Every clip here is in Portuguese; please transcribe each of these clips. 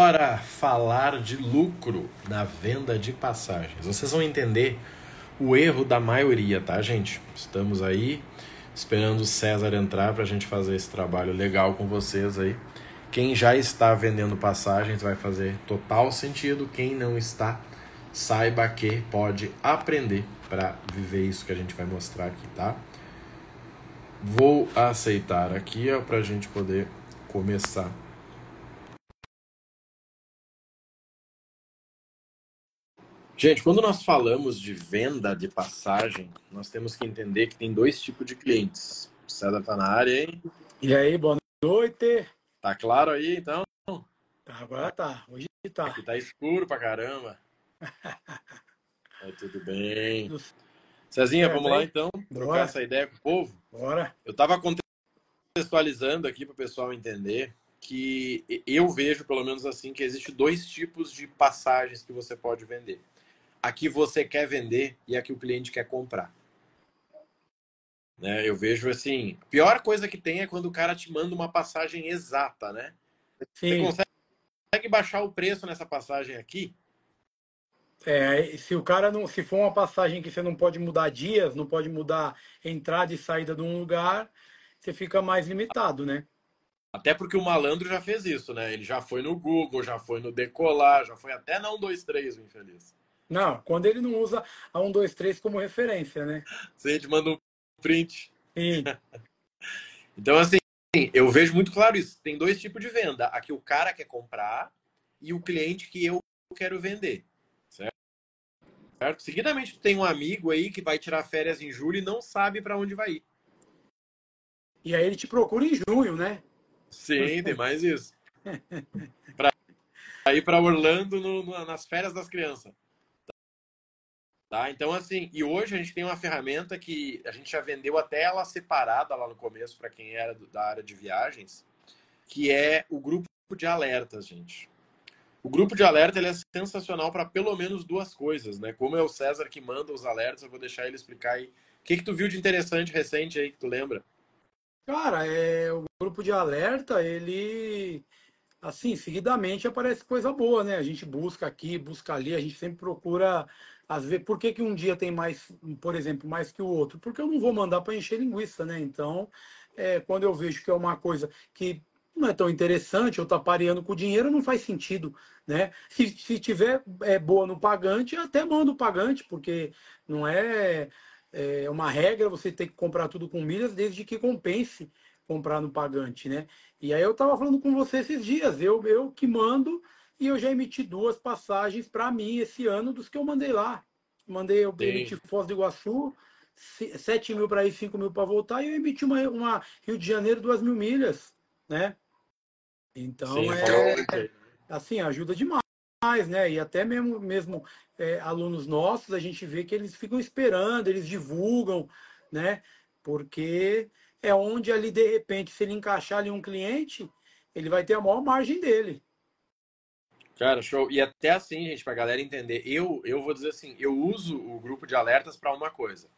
Bora falar de lucro na venda de passagens. Vocês vão entender o erro da maioria, tá, gente? Estamos aí esperando o César entrar para a gente fazer esse trabalho legal com vocês aí. Quem já está vendendo passagens vai fazer total sentido. Quem não está, saiba que pode aprender para viver isso que a gente vai mostrar aqui, tá? Vou aceitar aqui para a gente poder começar. Gente, quando nós falamos de venda de passagem, nós temos que entender que tem dois tipos de clientes. O César tá na área, hein? E aí, boa noite. Tá claro aí, então? Tá, agora tá. Hoje tá. Aqui tá escuro pra caramba. é, tudo bem. Cezinha, é, vamos lá então? Bora. Trocar essa ideia com o povo? Bora. Eu tava contextualizando aqui para o pessoal entender que eu vejo, pelo menos assim, que existe dois tipos de passagens que você pode vender a que você quer vender e a que o cliente quer comprar. Né? Eu vejo assim, a pior coisa que tem é quando o cara te manda uma passagem exata, né? Sim. Você consegue baixar o preço nessa passagem aqui? É, se o cara não, se for uma passagem que você não pode mudar dias, não pode mudar entrada e saída de um lugar, você fica mais limitado, né? Até porque o malandro já fez isso, né? Ele já foi no Google, já foi no Decolar, já foi até na 123, o infeliz. Não, quando ele não usa a 1, 2, 3 como referência, né? Você te manda um print. Sim. então, assim, eu vejo muito claro isso. Tem dois tipos de venda. A que o cara quer comprar e o cliente que eu quero vender. Certo? certo? Seguidamente, tem um amigo aí que vai tirar férias em julho e não sabe para onde vai ir. E aí ele te procura em junho, né? Sim, tem mais isso. Para ir para Orlando no, nas férias das crianças. Tá? Então, assim, e hoje a gente tem uma ferramenta que a gente já vendeu até ela separada lá no começo para quem era da área de viagens, que é o grupo de alertas, gente. O grupo de alerta ele é sensacional para pelo menos duas coisas, né? Como é o César que manda os alertas, eu vou deixar ele explicar aí. O que, que tu viu de interessante recente aí que tu lembra? Cara, é, o grupo de alerta, ele assim, seguidamente aparece coisa boa, né? A gente busca aqui, busca ali, a gente sempre procura às vezes, por que, que um dia tem mais, por exemplo, mais que o outro? Porque eu não vou mandar para encher linguiça, né? Então, é, quando eu vejo que é uma coisa que não é tão interessante, eu tá pareando com o dinheiro, não faz sentido, né? Se, se tiver é, boa no pagante, até mando o pagante, porque não é, é uma regra você ter que comprar tudo com milhas, desde que compense comprar no pagante, né? E aí eu estava falando com você esses dias, eu, eu que mando e eu já emiti duas passagens para mim esse ano dos que eu mandei lá. Mandei, eu Sim. emiti Foz do Iguaçu, 7 mil para ir, 5 mil para voltar, e eu emiti uma, uma Rio de Janeiro, 2 mil milhas, né? Então, Sim, é, é, assim, ajuda demais, né? E até mesmo, mesmo é, alunos nossos, a gente vê que eles ficam esperando, eles divulgam, né? Porque é onde ali, de repente, se ele encaixar ali um cliente, ele vai ter a maior margem dele. Cara, show. E até assim, gente, pra galera entender, eu, eu vou dizer assim, eu uso o grupo de alertas para uma coisa.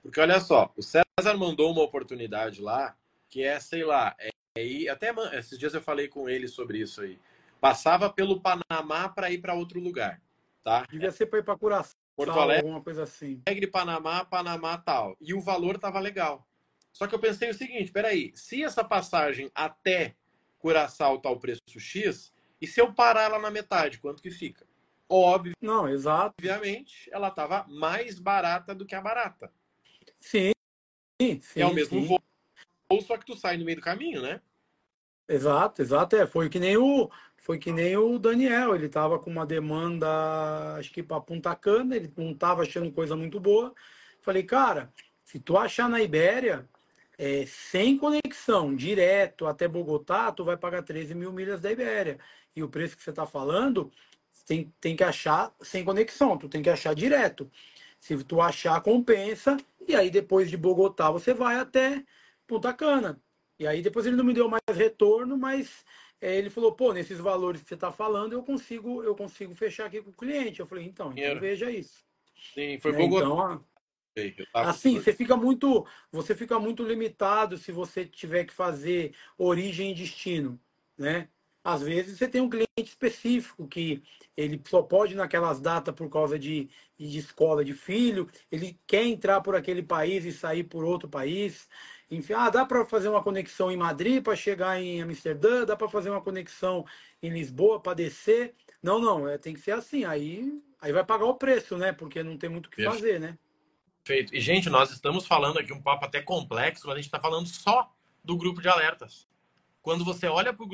Porque olha só, o César mandou uma oportunidade lá, que é, sei lá, é, é, até esses dias eu falei com ele sobre isso aí. Passava pelo Panamá para ir para outro lugar, tá? Devia ser para ir para Curaçao, Porto Alegre, alguma coisa assim. Alegre, Panamá, Panamá, tal. E o valor tava legal. Só que eu pensei o seguinte, peraí, se essa passagem até Curaçao tá o preço X, e se eu parar ela na metade, quanto que fica? Óbvio. Não, exato. Obviamente, ela estava mais barata do que a barata. Sim, sim. É o mesmo sim. voo, só que tu sai no meio do caminho, né? Exato, exato. É, foi que nem o foi que nem o Daniel, ele estava com uma demanda, acho que para Punta Cana, ele não estava achando coisa muito boa. Falei, cara, se tu achar na Ibéria, é, sem conexão, direto até Bogotá, tu vai pagar 13 mil milhas da Ibéria e o preço que você está falando, tem, tem que achar sem conexão, tu tem que achar direto. Se tu achar, compensa, e aí depois de Bogotá você vai até Punta Cana. E aí depois ele não me deu mais retorno, mas é, ele falou, pô, nesses valores que você está falando, eu consigo, eu consigo fechar aqui com o cliente. Eu falei, então, então veja isso. Sim, foi né? Bogotá. Então, assim, você fica muito, você fica muito limitado se você tiver que fazer origem e destino, né? Às vezes você tem um cliente específico que ele só pode naquelas datas por causa de, de escola de filho, ele quer entrar por aquele país e sair por outro país. Enfim, ah, dá para fazer uma conexão em Madrid para chegar em Amsterdã, dá para fazer uma conexão em Lisboa para descer. Não, não, é, tem que ser assim. Aí, aí vai pagar o preço, né? Porque não tem muito o que fazer, né? Perfeito. E, gente, nós estamos falando aqui um papo até complexo, mas a gente está falando só do grupo de alertas. Quando você olha para o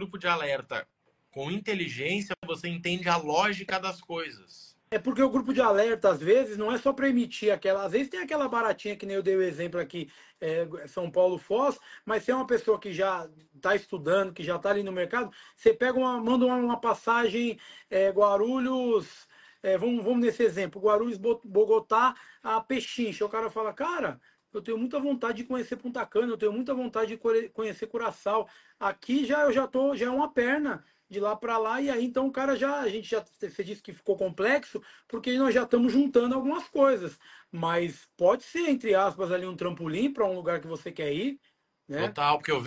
grupo de alerta com inteligência, você entende a lógica das coisas. É porque o grupo de alerta, às vezes, não é só para emitir aquela. Às vezes tem aquela baratinha que nem eu dei o exemplo aqui, é, São Paulo Foz, mas se é uma pessoa que já está estudando, que já está ali no mercado, você pega uma, manda uma, uma passagem é, Guarulhos. É, vamos, vamos nesse exemplo, Guarulhos, Bogotá, a Pechincha. O cara fala, cara, eu tenho muita vontade de conhecer Punta Cana, eu tenho muita vontade de conhecer Curaçao. Aqui já eu já tô, já é uma perna de lá para lá e aí então o cara já a gente já você disse que ficou complexo porque nós já estamos juntando algumas coisas, mas pode ser entre aspas ali um trampolim para um lugar que você quer ir, né? Total, porque eu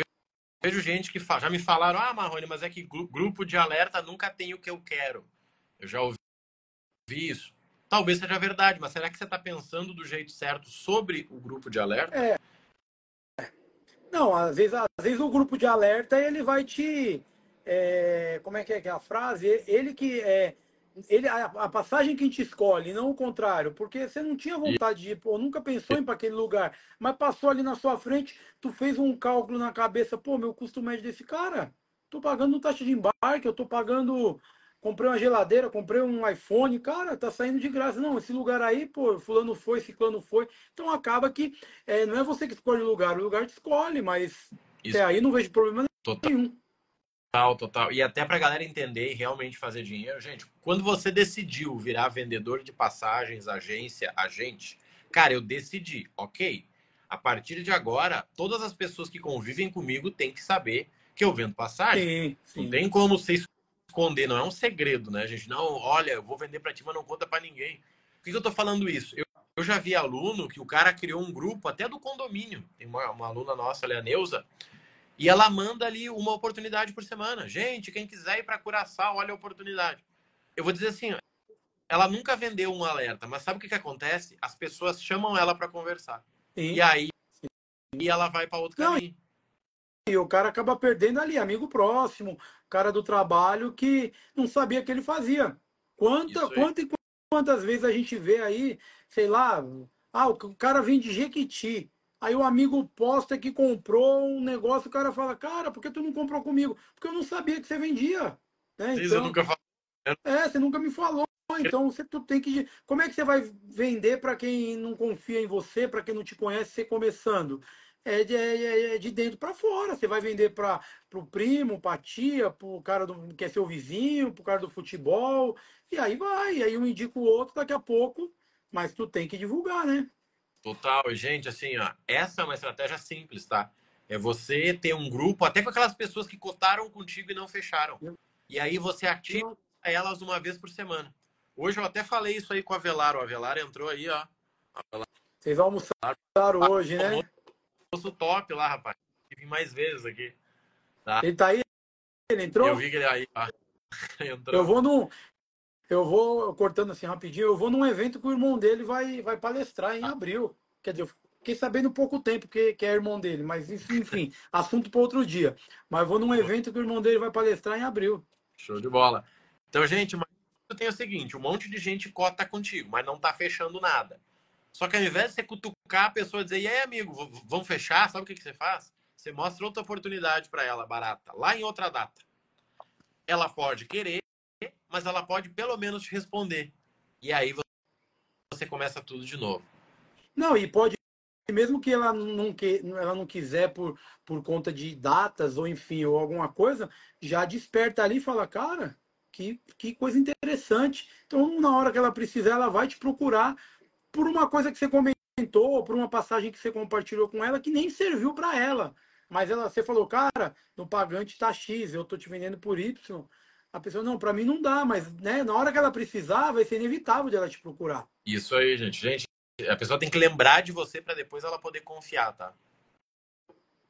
vejo gente que fala, já me falaram: "Ah, Marrone, mas é que grupo de alerta nunca tem o que eu quero". Eu já ouvi isso. Talvez seja verdade, mas será que você está pensando do jeito certo sobre o grupo de alerta? É. Não, às vezes, às vezes o grupo de alerta ele vai te. É, como é que é, a frase? Ele que é. Ele, a, a, passagem que a gente escolhe, não o contrário, porque você não tinha vontade de ir, pô, nunca pensou em ir para aquele lugar, mas passou ali na sua frente, tu fez um cálculo na cabeça, pô, meu custo médio desse cara, tô pagando taxa de embarque, eu tô pagando comprei uma geladeira, comprei um iPhone, cara, tá saindo de graça. Não, esse lugar aí, pô, fulano foi, ciclano foi. Então acaba que é, não é você que escolhe o lugar, o lugar te escolhe, mas até aí não vejo problema total. nenhum. Total, total. E até pra galera entender e realmente fazer dinheiro, gente, quando você decidiu virar vendedor de passagens, agência, agente, cara, eu decidi, ok? A partir de agora, todas as pessoas que convivem comigo têm que saber que eu vendo passagem. Sim, sim. Não tem como ser esconder, não é um segredo, né, gente? Não, olha, eu vou vender para ti, mas não conta para ninguém. Por que, que eu tô falando isso? Eu, eu, já vi aluno que o cara criou um grupo até do condomínio. Tem uma, uma aluna nossa ali, a Neuza, e ela manda ali uma oportunidade por semana. Gente, quem quiser ir para Curaçao, olha a oportunidade. Eu vou dizer assim, ela nunca vendeu um alerta, mas sabe o que, que acontece? As pessoas chamam ela para conversar. Sim. E aí e ela vai para outro não, caminho. E o cara acaba perdendo ali, amigo próximo, cara do trabalho que não sabia que ele fazia. Quanta, quanta e quantas vezes a gente vê aí, sei lá, ah, o cara vem de Jequiti. Aí o amigo posta que comprou um negócio, o cara fala, cara, por que tu não comprou comigo? Porque eu não sabia que você vendia. Né? Então, nunca É, você nunca me falou. Então você tu tem que. Como é que você vai vender para quem não confia em você, para quem não te conhece, você começando? É de, é, é de dentro para fora. Você vai vender para o primo, para a tia, para o cara do, que é seu vizinho, para o cara do futebol, e aí vai. E aí um indica o outro daqui a pouco, mas tu tem que divulgar, né? Total, gente, assim, ó, essa é uma estratégia simples, tá? É você ter um grupo, até com aquelas pessoas que cotaram contigo e não fecharam. E aí você ativa elas uma vez por semana. Hoje eu até falei isso aí com o Avelar. O Avelar entrou aí, ó. Avelar. Vocês almoçaram hoje, né? Almoço top lá, rapaz. Vim mais vezes aqui. Tá? Ele tá aí? Ele entrou? Eu vi que ele aí. entrou. Eu vou num. Eu vou, cortando assim rapidinho, eu vou num evento que o irmão dele vai, vai palestrar em ah. abril. Quer dizer, eu fiquei sabendo pouco tempo que, que é irmão dele, mas enfim, assunto para outro dia. Mas vou num evento que o irmão dele vai palestrar em abril. Show de bola. Então, gente, eu tenho o seguinte: um monte de gente cota contigo, mas não tá fechando nada. Só que ao invés de você cutucar a pessoa e dizer, e aí, amigo, vamos fechar? Sabe o que, que você faz? Você mostra outra oportunidade para ela, barata, lá em outra data. Ela pode querer, mas ela pode pelo menos te responder. E aí você começa tudo de novo. Não, e pode, mesmo que ela não, que, ela não quiser por, por conta de datas ou enfim, ou alguma coisa, já desperta ali e fala, cara, que, que coisa interessante. Então, na hora que ela precisar, ela vai te procurar por uma coisa que você comentou, por uma passagem que você compartilhou com ela que nem serviu para ela. Mas ela, você falou, cara, no pagante tá X, eu tô te vendendo por Y. A pessoa, não, para mim não dá, mas né, na hora que ela precisar, vai ser inevitável de ela te procurar. Isso aí, gente. Gente, a pessoa tem que lembrar de você para depois ela poder confiar, tá?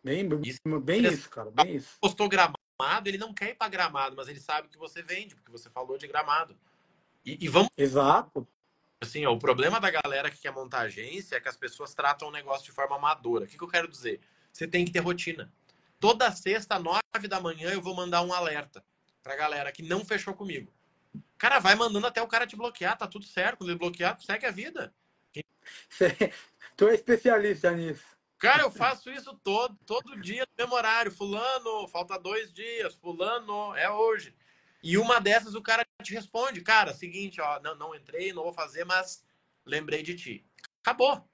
Bem, isso, bem isso, cara. Bem isso. Postou gramado gramado, ele não quer ir para gramado, mas ele sabe que você vende, porque você falou de gramado. E, e vamos. Exato. Assim, ó, o problema da galera que quer montar agência é que as pessoas tratam o negócio de forma amadora. O que, que eu quero dizer? Você tem que ter rotina. Toda sexta, nove da manhã, eu vou mandar um alerta pra galera que não fechou comigo. Cara, vai mandando até o cara te bloquear, tá tudo certo. Quando ele bloquear, segue a vida. tu é especialista nisso. Cara, eu faço isso todo, todo dia no mesmo horário. Fulano, falta dois dias. Fulano, é hoje. E uma dessas o cara te responde, cara, seguinte, ó, não, não entrei, não vou fazer, mas lembrei de ti. Acabou.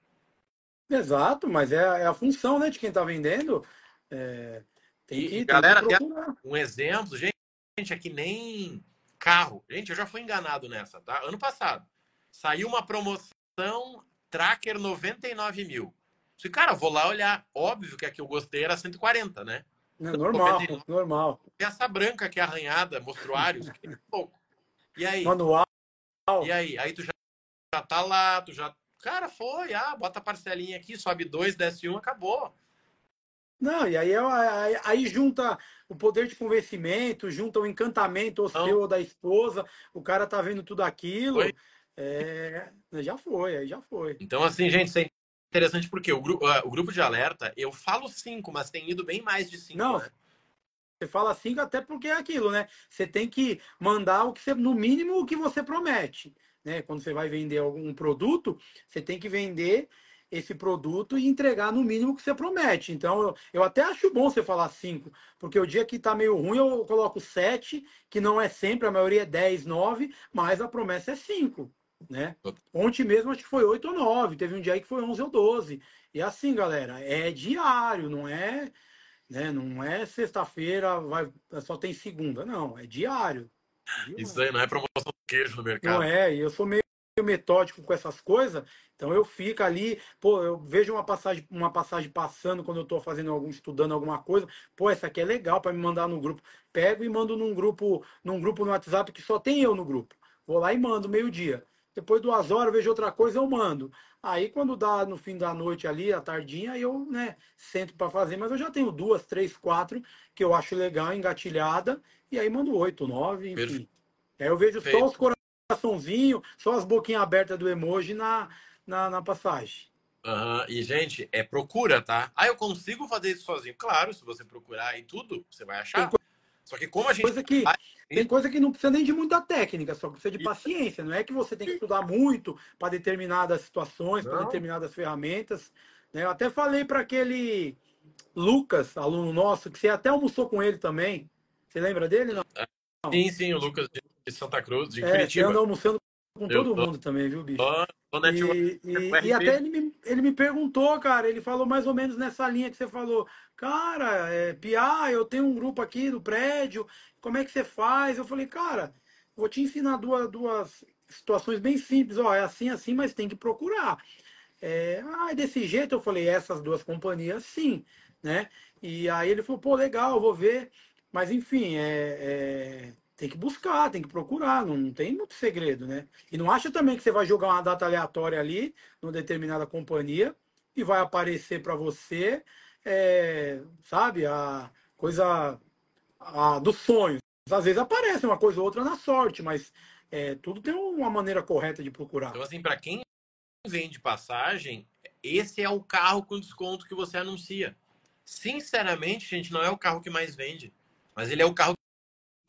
Exato, mas é, é a função né, de quem está vendendo. É, tem que, e, galera, tem um exemplo, gente, é que nem carro. Gente, eu já fui enganado nessa, tá? Ano passado. Saiu uma promoção Tracker 99 mil. Se, cara, vou lá olhar. Óbvio que a que eu gostei era 140, né? É normal, normal. Essa branca que é arranhada, mostruários, que é pouco. E aí? Manual. E aí? Aí tu já, já tá lá, tu já. Cara, foi, ah, bota a parcelinha aqui, sobe dois, desce um, acabou. Não, e aí, aí, aí, junta o poder de convencimento, junta o encantamento o seu ou da esposa, o cara tá vendo tudo aquilo. Foi. É, já foi, aí já foi. Então, assim, gente, isso é interessante porque o, gru uh, o grupo de alerta, eu falo cinco, mas tem ido bem mais de cinco. Não, né? Você fala cinco até porque é aquilo, né? Você tem que mandar o que você, no mínimo, o que você promete. Né? Quando você vai vender algum produto, você tem que vender esse produto e entregar no mínimo que você promete. Então, eu, eu até acho bom você falar cinco, porque o dia que tá meio ruim eu coloco sete, que não é sempre, a maioria é 10, 9, mas a promessa é cinco né? Ontem mesmo acho que foi 8 ou 9, teve um dia aí que foi 11 ou 12. E assim, galera, é diário, não é, né? Não é sexta-feira, vai só tem segunda, não, é diário. diário. Isso aí não é promoção de queijo no mercado. Não é, e eu sou meio metódico com essas coisas, então eu fico ali, pô, eu vejo uma passagem, uma passagem passando quando eu estou fazendo algum, estudando alguma coisa, pô, essa aqui é legal para me mandar no grupo. Pego e mando num grupo, num grupo no WhatsApp que só tem eu no grupo. Vou lá e mando meio-dia. Depois duas horas, vejo outra coisa, eu mando. Aí quando dá no fim da noite ali, a tardinha, eu, né, sento para fazer, mas eu já tenho duas, três, quatro que eu acho legal, engatilhada, e aí mando oito, nove, enfim. Perfeito. Aí eu vejo só os coraçãozinhos, só as boquinhas abertas do emoji na, na, na passagem. Uhum. E, gente, é procura, tá? Ah, eu consigo fazer isso sozinho. Claro, se você procurar e tudo, você vai achar. Só que como a gente. Coisa que, tem coisa que não precisa nem de muita técnica, só precisa de paciência. Não é que você tem que estudar muito para determinadas situações, para determinadas ferramentas. Né? Eu até falei para aquele Lucas, aluno nosso, que você até almoçou com ele também. Você lembra dele? Não? Sim, sim, o Lucas de Santa Cruz, de é, Curitiba. Você anda almoçando com todo mundo também, viu, bicho? E, e, e, até ele me, ele me perguntou, cara, ele falou mais ou menos nessa linha que você falou. Cara, é, Pia, eu tenho um grupo aqui do prédio, como é que você faz? Eu falei, cara, vou te ensinar duas, duas situações bem simples. Ó, é assim, assim, mas tem que procurar. É, ah, desse jeito eu falei, essas duas companhias, sim, né? E aí ele falou, pô, legal, vou ver. Mas enfim, é, é tem que buscar, tem que procurar, não, tem muito segredo, né? E não acha também que você vai jogar uma data aleatória ali, numa determinada companhia, e vai aparecer para você, é, sabe, a coisa a, dos sonhos. Às vezes aparece uma coisa ou outra na sorte, mas é, tudo tem uma maneira correta de procurar. Então, assim, para quem vende passagem, esse é o carro com desconto que você anuncia. Sinceramente, gente, não é o carro que mais vende, mas ele é o carro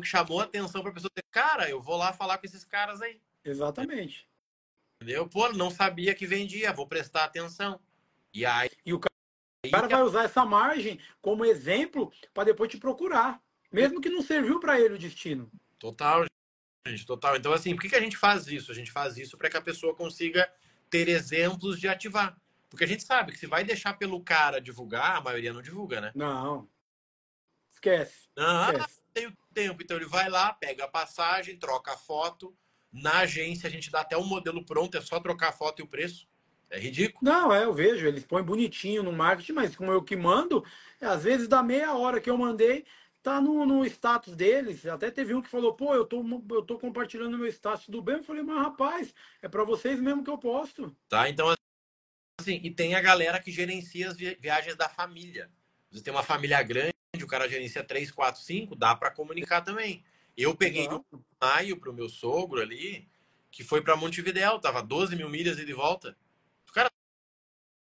chamou a atenção para a pessoa ter, cara, eu vou lá falar com esses caras aí. Exatamente. Entendeu? Pô, não sabia que vendia, vou prestar atenção. E aí. E o cara vai usar essa margem como exemplo para depois te procurar. Mesmo que não serviu para ele o destino. Total, gente, total. Então, assim, por que, que a gente faz isso? A gente faz isso para que a pessoa consiga ter exemplos de ativar. Porque a gente sabe que se vai deixar pelo cara divulgar, a maioria não divulga, né? Não. Esquece. Não, Esquece tem o tempo. Então ele vai lá, pega a passagem, troca a foto. Na agência a gente dá até um modelo pronto, é só trocar a foto e o preço. É ridículo. Não, é, eu vejo, eles põem bonitinho no marketing, mas como eu que mando, às vezes da meia hora que eu mandei, tá no, no status deles. Até teve um que falou, pô, eu tô, eu tô compartilhando meu status do bem. Eu falei, mas rapaz, é para vocês mesmo que eu posto. Tá, então assim, e tem a galera que gerencia as viagens da família. Você tem uma família grande o cara gerencia 3, 4, 5, dá para comunicar também. Eu peguei no maio para o meu sogro ali, que foi para Montevidéu, tava 12 mil milhas e de volta. O cara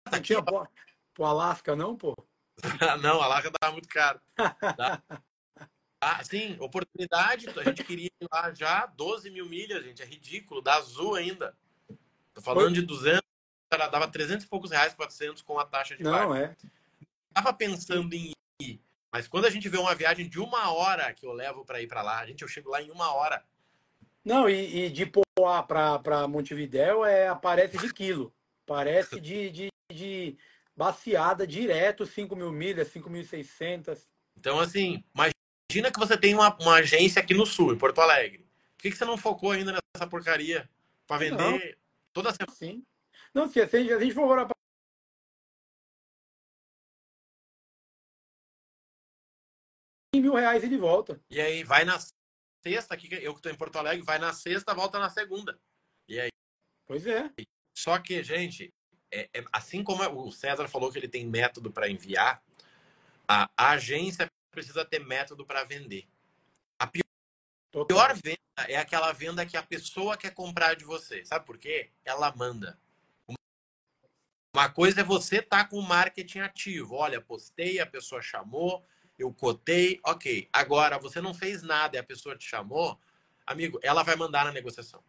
tá não aqui, tinha ó. pro Alasca, não, pô? não, Alasca tava muito caro. Tá? Ah, sim, oportunidade, a gente queria ir lá já, 12 mil milhas, gente, é ridículo, da Azul ainda. Tô falando foi? de 200, dava 300 e poucos reais, 400 com a taxa de Não, é. Tava pensando em ir, mas quando a gente vê uma viagem de uma hora que eu levo para ir para lá, gente, eu chego lá em uma hora. Não, e, e de Poá para Montevidéu é, aparece de quilo. Parece de, de, de baseada direto, 5 mil milhas, 5.600. Então, assim, imagina que você tem uma, uma agência aqui no Sul, em Porto Alegre. Por que, que você não focou ainda nessa porcaria para vender não. toda semana? Sim. Não, se a gente, a gente for para mil reais e de volta. E aí vai na sexta, aqui eu que estou em Porto Alegre, vai na sexta, volta na segunda. E aí? Pois é. Só que, gente, é, é, assim como o César falou que ele tem método para enviar, a, a, agência precisa ter método para vender. A pior, pior, venda é aquela venda que a pessoa quer comprar de você. Sabe por quê? Ela manda. Uma coisa é você estar tá com o marketing ativo. Olha, postei, a pessoa chamou, eu cotei, ok. Agora, você não fez nada e a pessoa te chamou, amigo, ela vai mandar na negociação.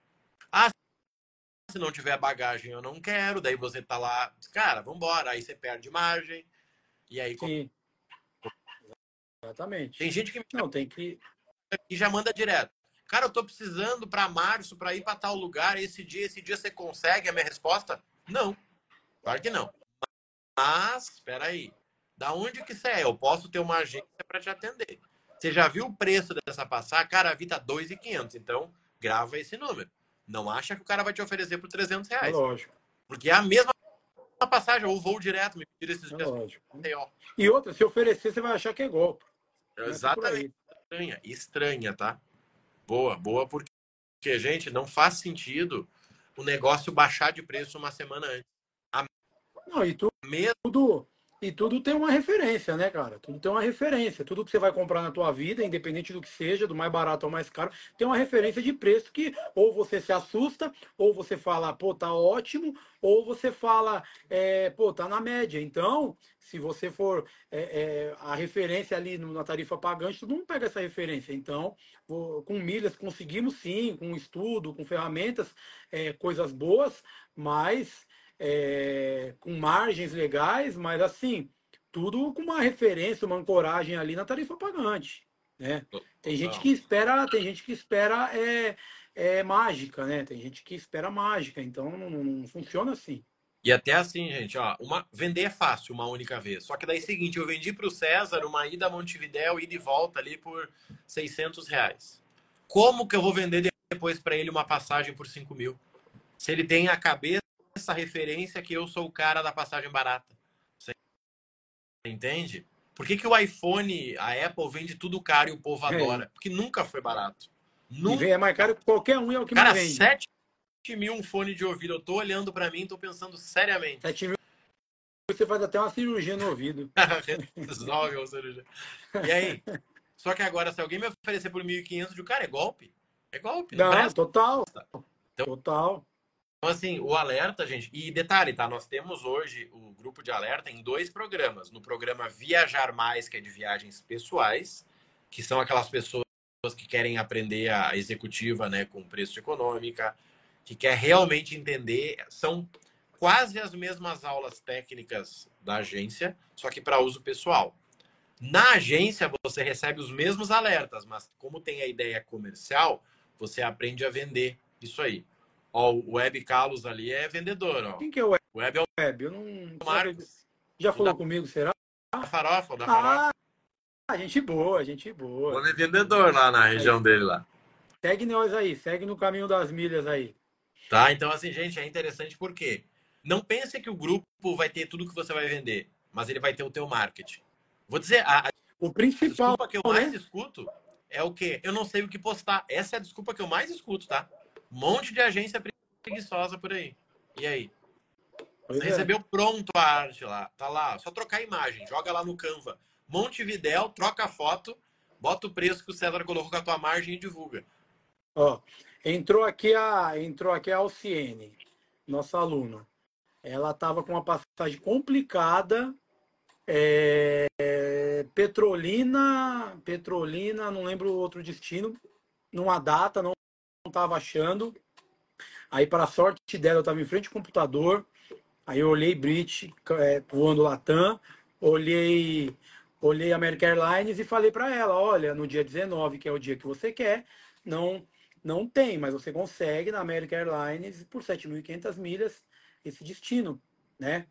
Ah, se não tiver bagagem, eu não quero. Daí você tá lá, cara, vambora. Aí você perde margem. E aí. Sim. Exatamente. Tem gente que. Não, tem que. E já manda direto. Cara, eu tô precisando para março para ir para tal lugar. Esse dia, esse dia você consegue? A minha resposta? Não. Claro que não. Mas, espera aí. Da onde que você é? Eu posso ter uma agência para te atender. Você já viu o preço dessa passagem? Cara, a Vita 2,500. Então, grava esse número. Não acha que o cara vai te oferecer por 300 reais. É lógico. Porque é a mesma passagem, ou voo direto, me pedir esses é dias. Lógico. E outra, se oferecer, você vai achar que é golpe. Exatamente. Estranha, estranha, tá? Boa, boa, porque, gente, não faz sentido o negócio baixar de preço uma semana antes. A... Não, e tu, mesmo... tudo, e tudo tem uma referência, né, cara? Tudo tem uma referência. Tudo que você vai comprar na tua vida, independente do que seja, do mais barato ao mais caro, tem uma referência de preço que ou você se assusta, ou você fala, pô, tá ótimo, ou você fala, é, pô, tá na média. Então, se você for é, é, a referência ali na tarifa pagante, todo mundo pega essa referência. Então, com milhas conseguimos sim, com estudo, com ferramentas, é, coisas boas, mas é, com margens legais, mas assim, tudo com uma referência, uma ancoragem ali na tarifa pagante. Né? Tem gente que espera, tem gente que espera é, é mágica, né? Tem gente que espera mágica, então não, não funciona assim. E até assim, gente, ó, uma, vender é fácil uma única vez. Só que daí é o seguinte, eu vendi para o César uma ida a Montevidéu, ida e volta ali por 600 reais. Como que eu vou vender depois para ele uma passagem por 5 mil? Se ele tem a cabeça essa referência que eu sou o cara da passagem barata. Você entende? Por que, que o iPhone, a Apple vende tudo caro e o povo é. adora? Porque nunca foi barato. Nunca. é mais caro que qualquer um é o que cara, mais vende. 7 mil um fone de ouvido. Eu tô olhando para mim, tô pensando seriamente. 7 mil você faz até uma cirurgia no ouvido. Resolve a cirurgia. E aí? Só que agora, se alguém me oferecer por 1.500, o cara é golpe. É golpe. Não, não total. Então, total. Então, assim, o alerta, gente. E detalhe, tá? Nós temos hoje o grupo de alerta em dois programas. No programa Viajar Mais, que é de viagens pessoais, que são aquelas pessoas que querem aprender a executiva, né, com preço econômica, que quer realmente entender. São quase as mesmas aulas técnicas da agência, só que para uso pessoal. Na agência, você recebe os mesmos alertas, mas como tem a ideia comercial, você aprende a vender isso aí. Ó, o Web Carlos ali é vendedor, ó. Quem que é o Web? O Web é o Web. Eu não. Marcos. Já falou da... comigo, será? Da farofa, da farofa. Ah, gente boa, gente boa. O é vendedor lá na região aí. dele lá. Segue nós aí, segue no caminho das milhas aí. Tá, então assim, gente, é interessante porque não pense que o grupo vai ter tudo que você vai vender, mas ele vai ter o teu marketing. Vou dizer, a, a o principal desculpa que eu mais né? escuto é o quê? Eu não sei o que postar. Essa é a desculpa que eu mais escuto, tá? Um monte de agência preguiçosa por aí. E aí? Pois Você é. recebeu pronto a arte lá. Tá lá. Só trocar a imagem. Joga lá no Canva. Montevidéu, troca a foto, bota o preço que o César colocou com a tua margem e divulga. Ó, entrou aqui a entrou aqui a Alciene, nossa aluna. Ela estava com uma passagem complicada. É, Petrolina, Petrolina, não lembro o outro destino, numa data, não estava achando. Aí, para sorte dela, eu estava em frente ao computador. Aí eu olhei Brit é, voando Latam, olhei, olhei American Airlines e falei para ela, olha, no dia 19, que é o dia que você quer, não não tem, mas você consegue na American Airlines por 7.500 milhas esse destino, né?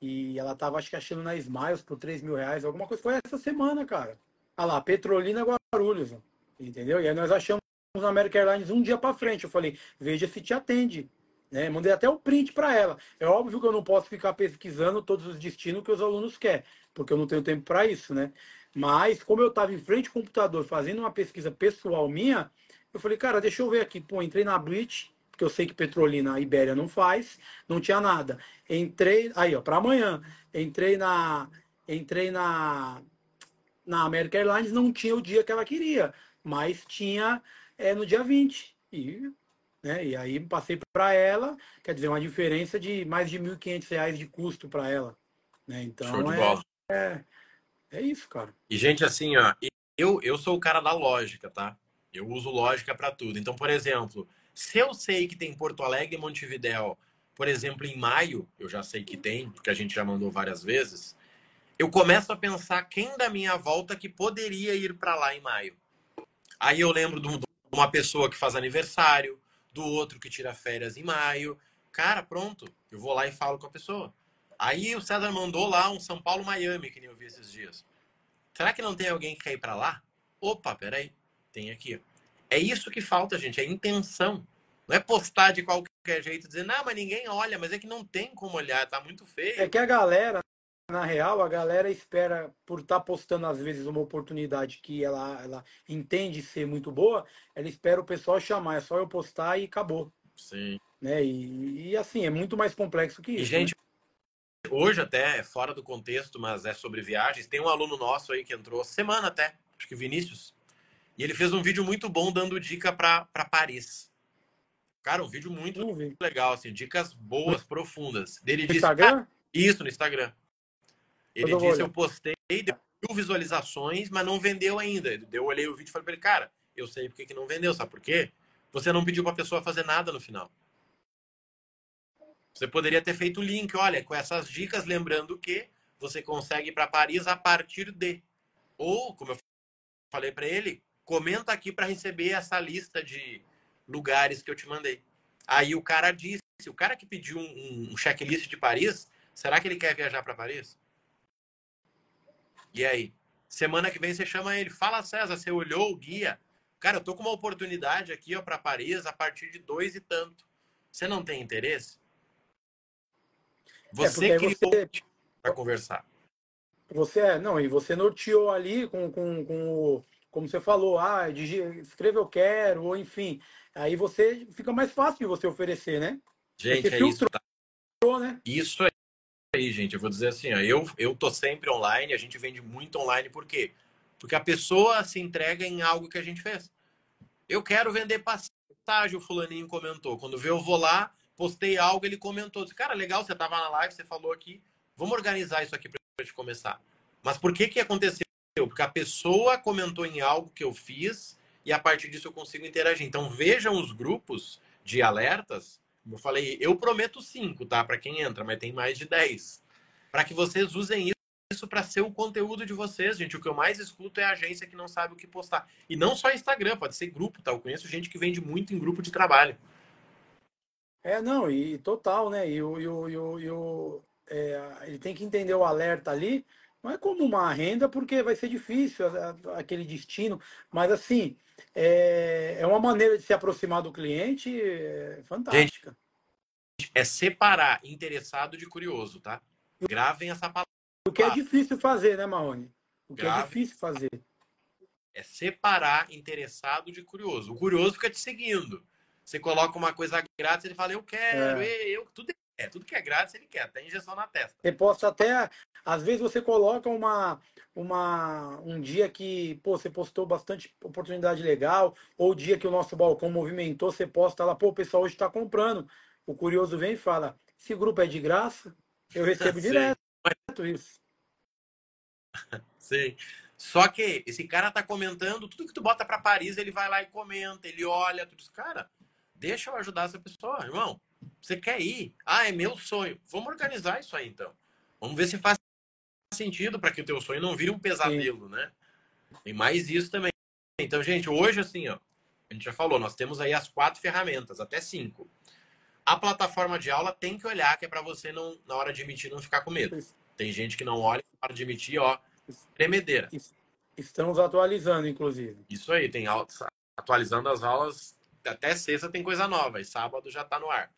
E ela tava, acho que achando na Smiles por 3 mil reais, alguma coisa. Foi essa semana, cara. Ah lá, Petrolina Guarulhos, entendeu? E aí nós achamos na American Airlines um dia para frente. Eu falei, veja se te atende. Né? Mandei até o print para ela. É óbvio que eu não posso ficar pesquisando todos os destinos que os alunos querem, porque eu não tenho tempo para isso, né? Mas, como eu estava em frente ao computador fazendo uma pesquisa pessoal minha, eu falei, cara, deixa eu ver aqui. Pô, entrei na Brit, porque eu sei que Petrolina Ibéria não faz, não tinha nada. Entrei, aí, ó, para amanhã. Entrei na entrei na na American Airlines, não tinha o dia que ela queria, mas tinha é, no dia 20. E, né, e aí passei para ela, quer dizer, uma diferença de mais de R$ 1.500 de custo para ela. Né? Então, Show de é, bola. É, é isso, cara. E, gente, assim, ó, eu, eu sou o cara da lógica, tá? Eu uso lógica para tudo. Então, por exemplo, se eu sei que tem Porto Alegre e Montevidéu, por exemplo, em maio, eu já sei que tem, porque a gente já mandou várias vezes, eu começo a pensar quem da minha volta que poderia ir para lá em maio. Aí eu lembro de uma pessoa que faz aniversário, do outro que tira férias em maio. Cara, pronto, eu vou lá e falo com a pessoa. Aí o César mandou lá um São Paulo-Miami, que nem eu vi esses dias. Será que não tem alguém que quer ir para lá? Opa, peraí tem aqui. É isso que falta, gente, é intenção. Não é postar de qualquer jeito, dizer, não, mas ninguém olha, mas é que não tem como olhar, tá muito feio. É que a galera, na real, a galera espera, por estar tá postando às vezes uma oportunidade que ela, ela entende ser muito boa, ela espera o pessoal chamar, é só eu postar e acabou. Sim. Né? E, e assim, é muito mais complexo que isso. E, gente, né? hoje até, é fora do contexto, mas é sobre viagens, tem um aluno nosso aí que entrou semana até, acho que Vinícius, e ele fez um vídeo muito bom dando dica para Paris. Cara, um vídeo muito legal, assim, dicas boas, profundas. Ele no disse, Instagram? isso, no Instagram. Ele eu disse, eu postei, deu mil visualizações, mas não vendeu ainda. Eu olhei o vídeo e falei para ele, cara, eu sei porque que não vendeu, sabe por quê? Você não pediu para a pessoa fazer nada no final. Você poderia ter feito o link, olha, com essas dicas, lembrando que você consegue ir para Paris a partir de. Ou, como eu falei para ele, comenta aqui para receber essa lista de lugares que eu te mandei. Aí o cara disse, o cara que pediu um, um checklist de Paris, será que ele quer viajar para Paris? E aí? Semana que vem você chama ele, fala César, você olhou o guia? Cara, eu tô com uma oportunidade aqui ó para Paris a partir de dois e tanto. Você não tem interesse? Você é criou você... para conversar. Você é, não, e você norteou ali com, com, com o como você falou, ah, escreva eu quero, ou enfim. Aí você fica mais fácil de você oferecer, né? Gente, é isso. Tá? Né? Isso aí, gente. Eu vou dizer assim, ó, eu, eu tô sempre online, a gente vende muito online, por quê? Porque a pessoa se entrega em algo que a gente fez. Eu quero vender passagem, o fulaninho comentou. Quando vê, eu vou lá, postei algo, ele comentou. Disse, cara, legal, você tava na live, você falou aqui, vamos organizar isso aqui pra gente começar. Mas por que que aconteceu? porque a pessoa comentou em algo que eu fiz e a partir disso eu consigo interagir. Então vejam os grupos de alertas. Como eu falei, eu prometo cinco, tá? Para quem entra, mas tem mais de dez. Para que vocês usem isso para ser o conteúdo de vocês, gente. O que eu mais escuto é agência que não sabe o que postar. E não só Instagram, pode ser grupo, tá? Eu conheço gente que vende muito em grupo de trabalho. É, não, e total, né? E o, e o, e o, e o é, ele tem que entender o alerta ali não é como uma renda, porque vai ser difícil aquele destino, mas assim, é, é uma maneira de se aproximar do cliente é fantástica. Gente, é separar interessado de curioso, tá? Gravem essa palavra. O que é difícil fazer, né, Marrone? O que Gravem. é difícil fazer. É separar interessado de curioso. O curioso fica te seguindo. Você coloca uma coisa grátis, ele fala, eu quero, é. eu, tudo é É, tudo que é grátis ele quer, até injeção na testa. Você posta até. Às vezes você coloca uma, uma, um dia que pô, você postou bastante oportunidade legal, ou o dia que o nosso balcão movimentou, você posta lá, pô, o pessoal hoje está comprando. O curioso vem e fala: esse grupo é de graça? Eu recebo direto isso. Sim. Só que esse cara tá comentando, tudo que tu bota para Paris, ele vai lá e comenta, ele olha, tu diz, cara, deixa eu ajudar essa pessoa, irmão. Você quer ir? Ah, é meu sonho. Vamos organizar isso aí então. Vamos ver se faz sentido para que o teu sonho não vire um pesadelo, Sim. né? Tem mais isso também. Então, gente, hoje assim, ó, a gente já falou, nós temos aí as quatro ferramentas, até cinco. A plataforma de aula tem que olhar, que é para você não, na hora de emitir, não ficar com medo. Tem gente que não olha na hora de emitir, ó, tremedeira. Estamos atualizando, inclusive. Isso aí, tem atualizando as aulas. Até sexta tem coisa nova, e sábado já está no ar.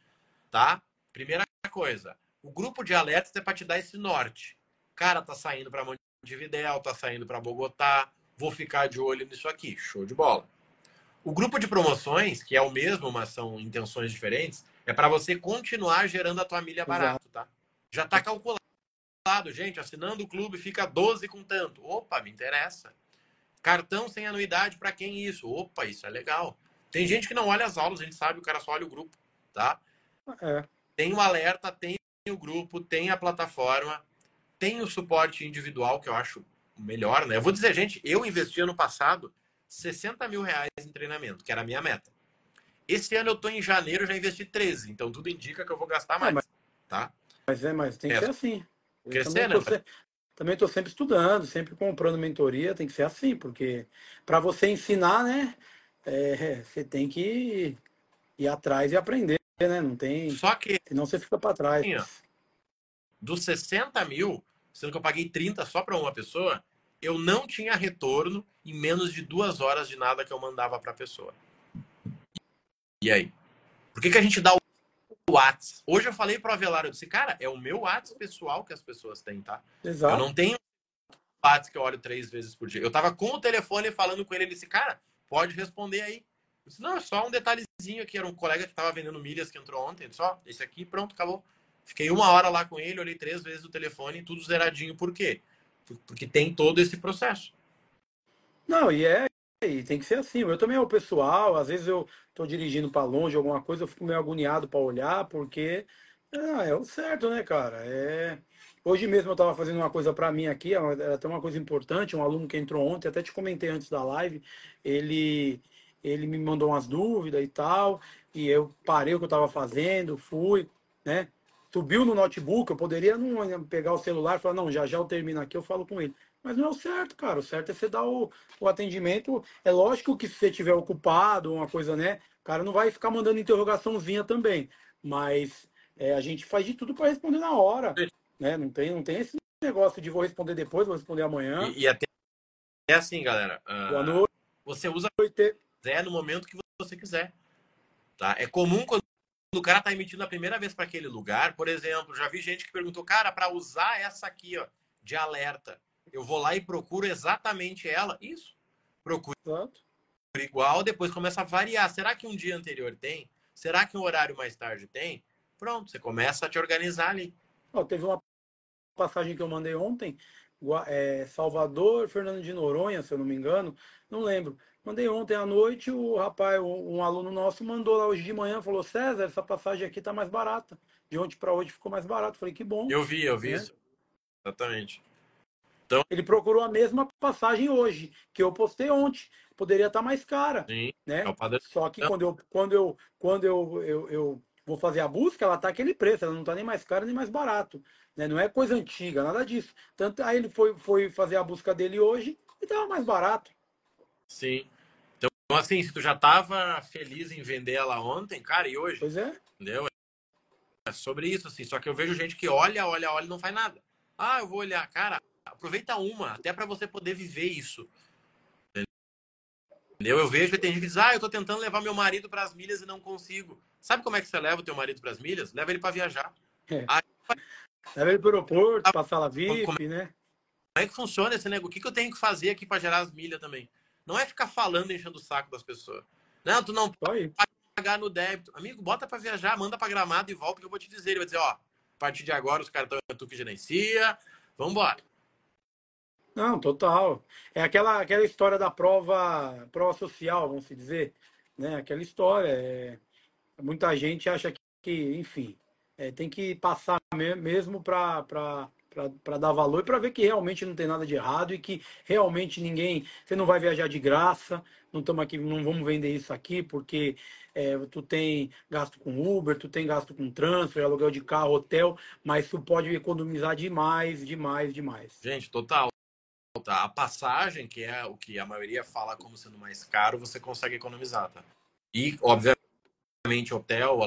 Tá? Primeira coisa, o grupo de alertas é para te dar esse norte. Cara, tá saindo para Montevidéu, tá saindo para Bogotá, vou ficar de olho nisso aqui. Show de bola. O grupo de promoções, que é o mesmo, mas são intenções diferentes, é para você continuar gerando a tua milha barato, tá? Já tá calculado gente, assinando o clube fica 12 com tanto. Opa, me interessa. Cartão sem anuidade para quem isso? Opa, isso é legal. Tem gente que não olha as aulas, a gente sabe, o cara só olha o grupo, tá? É. Tem o alerta, tem o grupo, tem a plataforma, tem o suporte individual, que eu acho melhor, né? Eu vou dizer, gente, eu investi ano passado 60 mil reais em treinamento, que era a minha meta. Esse ano eu tô em janeiro, já investi 13, então tudo indica que eu vou gastar é, mais, é, mas, tá? Mas é, mas tem que é. ser assim. Crescer, né? Se... Também estou sempre estudando, sempre comprando mentoria, tem que ser assim, porque para você ensinar, né, é, você tem que ir atrás e aprender, né? Não tem. Só que. Senão você fica para trás. Ó, dos 60 mil, sendo que eu paguei 30 só para uma pessoa, eu não tinha retorno em menos de duas horas de nada que eu mandava para a pessoa. E aí? Por que, que a gente dá o WhatsApp. Hoje eu falei pro Avelar, eu disse, cara, é o meu WhatsApp pessoal que as pessoas têm, tá? Exato. Eu não tenho WhatsApp que eu olho três vezes por dia. Eu tava com o telefone falando com ele, ele disse, cara, pode responder aí. Disse, não, é só um detalhezinho aqui, era um colega que tava vendendo milhas que entrou ontem, só esse aqui, pronto, acabou. Fiquei uma hora lá com ele, olhei três vezes o telefone, tudo zeradinho. Por quê? Porque tem todo esse processo. Não, e é, e tem que ser assim. Eu também é o pessoal, às vezes eu estou dirigindo para longe alguma coisa, eu fico meio agoniado para olhar, porque ah, é o certo, né, cara? É... Hoje mesmo eu estava fazendo uma coisa para mim aqui, era até uma coisa importante, um aluno que entrou ontem, até te comentei antes da live, ele, ele me mandou umas dúvidas e tal, e eu parei o que eu estava fazendo, fui, né? Subiu no notebook, eu poderia não pegar o celular e falar, não, já já eu termino aqui, eu falo com ele. Mas não é o certo, cara. O certo é você dar o, o atendimento. É lógico que se você estiver ocupado, uma coisa, né? O cara não vai ficar mandando interrogaçãozinha também. Mas é, a gente faz de tudo para responder na hora. Né? Não, tem, não tem esse negócio de vou responder depois, vou responder amanhã. E, e até é assim, galera. Uh, Boa noite. Você usa é no momento que você quiser. Tá? É comum quando o cara tá emitindo a primeira vez para aquele lugar, por exemplo, já vi gente que perguntou, cara, para usar essa aqui, ó, de alerta, eu vou lá e procuro exatamente ela. Isso. Procuro Exato. igual, depois começa a variar. Será que um dia anterior tem? Será que um horário mais tarde tem? Pronto, você começa a te organizar ali. Oh, teve uma passagem que eu mandei ontem, é, Salvador, Fernando de Noronha, se eu não me engano, não lembro. Mandei ontem à noite, o rapaz, um aluno nosso, mandou lá hoje de manhã, falou, César, essa passagem aqui tá mais barata. De ontem para hoje ficou mais barato. Falei, que bom. Eu vi, eu vi né? isso. Exatamente. Então... Ele procurou a mesma passagem hoje, que eu postei ontem. Poderia estar mais cara. Sim, né? É Só que quando eu, quando eu, quando eu, eu, eu vou fazer a busca, ela está aquele preço, ela não está nem mais cara nem mais barato. Né? Não é coisa antiga, nada disso. Tanto aí ele foi, foi fazer a busca dele hoje e estava mais barato. Sim. Então, assim, se tu já estava feliz em vender ela ontem, cara, e hoje? Pois é. Entendeu? É sobre isso, assim. Só que eu vejo gente que olha, olha, olha e não faz nada. Ah, eu vou olhar. Cara, aproveita uma, até para você poder viver isso. Entendeu? Eu vejo que tem gente que diz: "Ah, eu tô tentando levar meu marido para as milhas e não consigo". Sabe como é que você leva o teu marido para as milhas? Leva ele para viajar. É. Aí... Leva ele para o aeroporto, para a sala VIP, como... né? Como é que funciona esse negócio? O que, que eu tenho que fazer aqui para gerar as milhas também? Não é ficar falando enchendo o saco das pessoas. Não, tu não paga pagar no débito. Amigo, bota para viajar, manda para Gramado e volta que eu vou te dizer. Ele vai dizer, ó, a partir de agora os cartões é tu que gerencia, vamos embora. Não, total. É aquela, aquela história da prova, prova social, vamos dizer, né? Aquela história. É... Muita gente acha que, enfim, é, tem que passar mesmo para para dar valor e para ver que realmente não tem nada de errado e que realmente ninguém. Você não vai viajar de graça, não estamos aqui, não vamos vender isso aqui, porque é, tu tem gasto com Uber, tu tem gasto com transfer, aluguel de carro, hotel, mas tu pode economizar demais, demais, demais. Gente, total. Tá? A passagem, que é o que a maioria fala como sendo mais caro, você consegue economizar, tá? E, obviamente, hotel,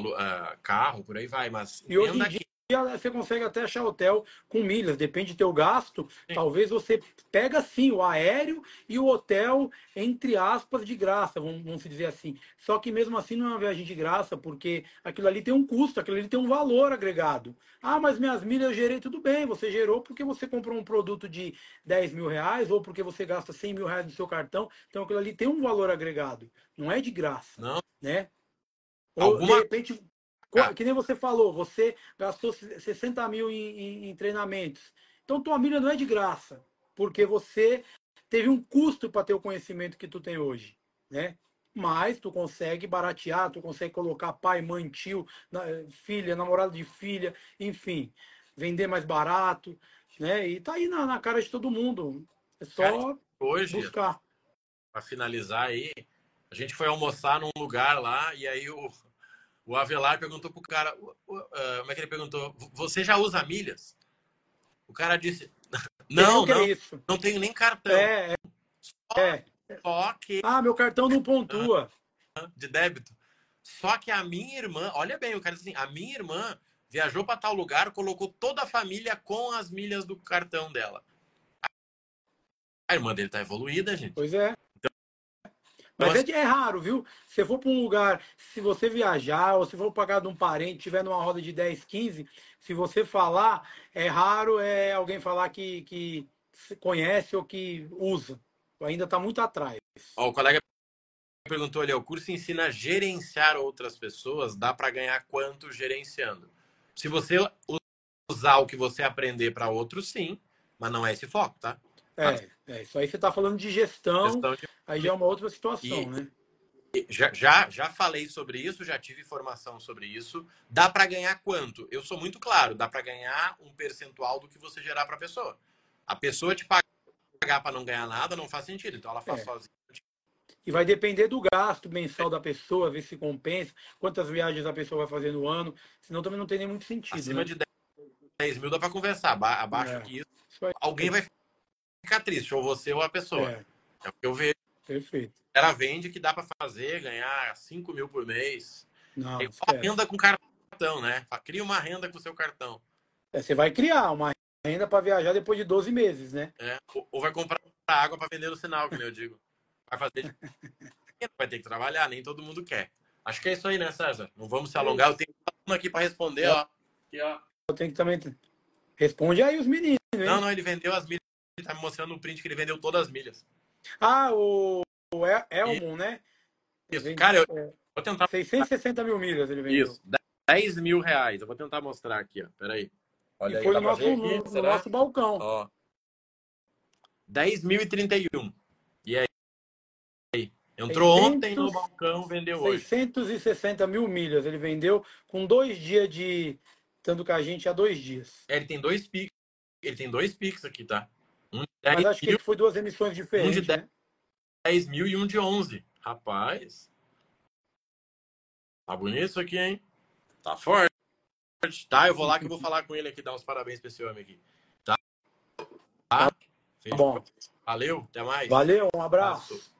carro, por aí vai, mas e hoje em dia, você consegue até achar hotel com milhas, depende do teu gasto. Sim. Talvez você pega sim o aéreo e o hotel, entre aspas, de graça, vamos, vamos dizer assim. Só que mesmo assim não é uma viagem de graça, porque aquilo ali tem um custo, aquilo ali tem um valor agregado. Ah, mas minhas milhas eu gerei, tudo bem, você gerou porque você comprou um produto de 10 mil reais ou porque você gasta 100 mil reais no seu cartão. Então aquilo ali tem um valor agregado, não é de graça. Não. Né? Ou, Alguma... de repente, ah. Que nem você falou, você gastou 60 mil em, em, em treinamentos. Então, tua milha não é de graça, porque você teve um custo para ter o conhecimento que tu tem hoje, né? Mas tu consegue baratear, tu consegue colocar pai, mãe, tio, filha, namorado de filha, enfim, vender mais barato, né? E tá aí na, na cara de todo mundo. É só cara, hoje, buscar. Para finalizar aí, a gente foi almoçar num lugar lá e aí o, o Avelar perguntou pro cara, uh, como é que ele perguntou? Você já usa milhas? O cara disse, não, não, é não tenho nem cartão. É, é. Só, é. só que... Ah, meu cartão não pontua. De débito. Só que a minha irmã, olha bem, o cara disse assim, a minha irmã viajou para tal lugar, colocou toda a família com as milhas do cartão dela. A irmã dele tá evoluída, gente. Pois é. Mas é, é, raro, viu? Se for para um lugar, se você viajar ou se for pagar de um parente, tiver numa roda de 10, 15, se você falar, é raro é alguém falar que, que conhece ou que usa. Ainda está muito atrás. Ó, o colega perguntou ali, o curso ensina a gerenciar outras pessoas, dá para ganhar quanto gerenciando? Se você usar o que você aprender para outros, sim, mas não é esse foco, tá? É, é, isso aí você está falando de gestão, gestão de... aí já é uma outra situação, e, né? Já, já, já falei sobre isso, já tive informação sobre isso. Dá para ganhar quanto? Eu sou muito claro, dá para ganhar um percentual do que você gerar para a pessoa. A pessoa te pagar para não ganhar nada não faz sentido, então ela faz é. sozinha. E vai depender do gasto mensal da pessoa, ver se compensa, quantas viagens a pessoa vai fazer no ano, senão também não tem nem muito sentido. Acima né? de 10 mil dá para conversar, abaixo é. que isso, isso alguém vai ficar triste, ou você ou a pessoa. É, é o que eu vejo. Perfeito. Ela vende que dá para fazer, ganhar 5 mil por mês. Não, é uma renda com cartão, né? Cria uma renda com o seu cartão. É, você vai criar uma renda para viajar depois de 12 meses, né? É, ou vai comprar água para vender no sinal, como eu digo. Vai fazer. vai ter que trabalhar, nem todo mundo quer. Acho que é isso aí, né, César? Não vamos se alongar. Eu tenho um aqui para responder, ó. Aqui, ó. Eu tenho que também. Responde aí os meninos. Hein? Não, não, ele vendeu as milhas ele tá me mostrando um print que ele vendeu todas as milhas. Ah, o, o Elmon, né? Isso, Vende... cara, eu é, vou tentar. 660 mil milhas ele vendeu. Isso, 10 mil reais. Eu vou tentar mostrar aqui, ó. Peraí. Olha e aí, foi no nosso, no, no nosso balcão. Ó. 10.031. E aí? Entrou 600, ontem no balcão, vendeu 660 hoje. 660 mil milhas ele vendeu com dois dias de. Tanto com a gente há dois dias. É, ele tem dois pics. Ele tem dois pics aqui, tá? Um Mas acho que foi duas emissões diferentes. Um de 10, né? 10 mil e um de 11. Rapaz. Tá bonito isso aqui, hein? Tá forte. Tá, eu vou lá que eu vou falar com ele aqui, dar uns parabéns pra esse homem aqui. Tá? Tá, tá bom. Valeu, até mais. Valeu, um abraço.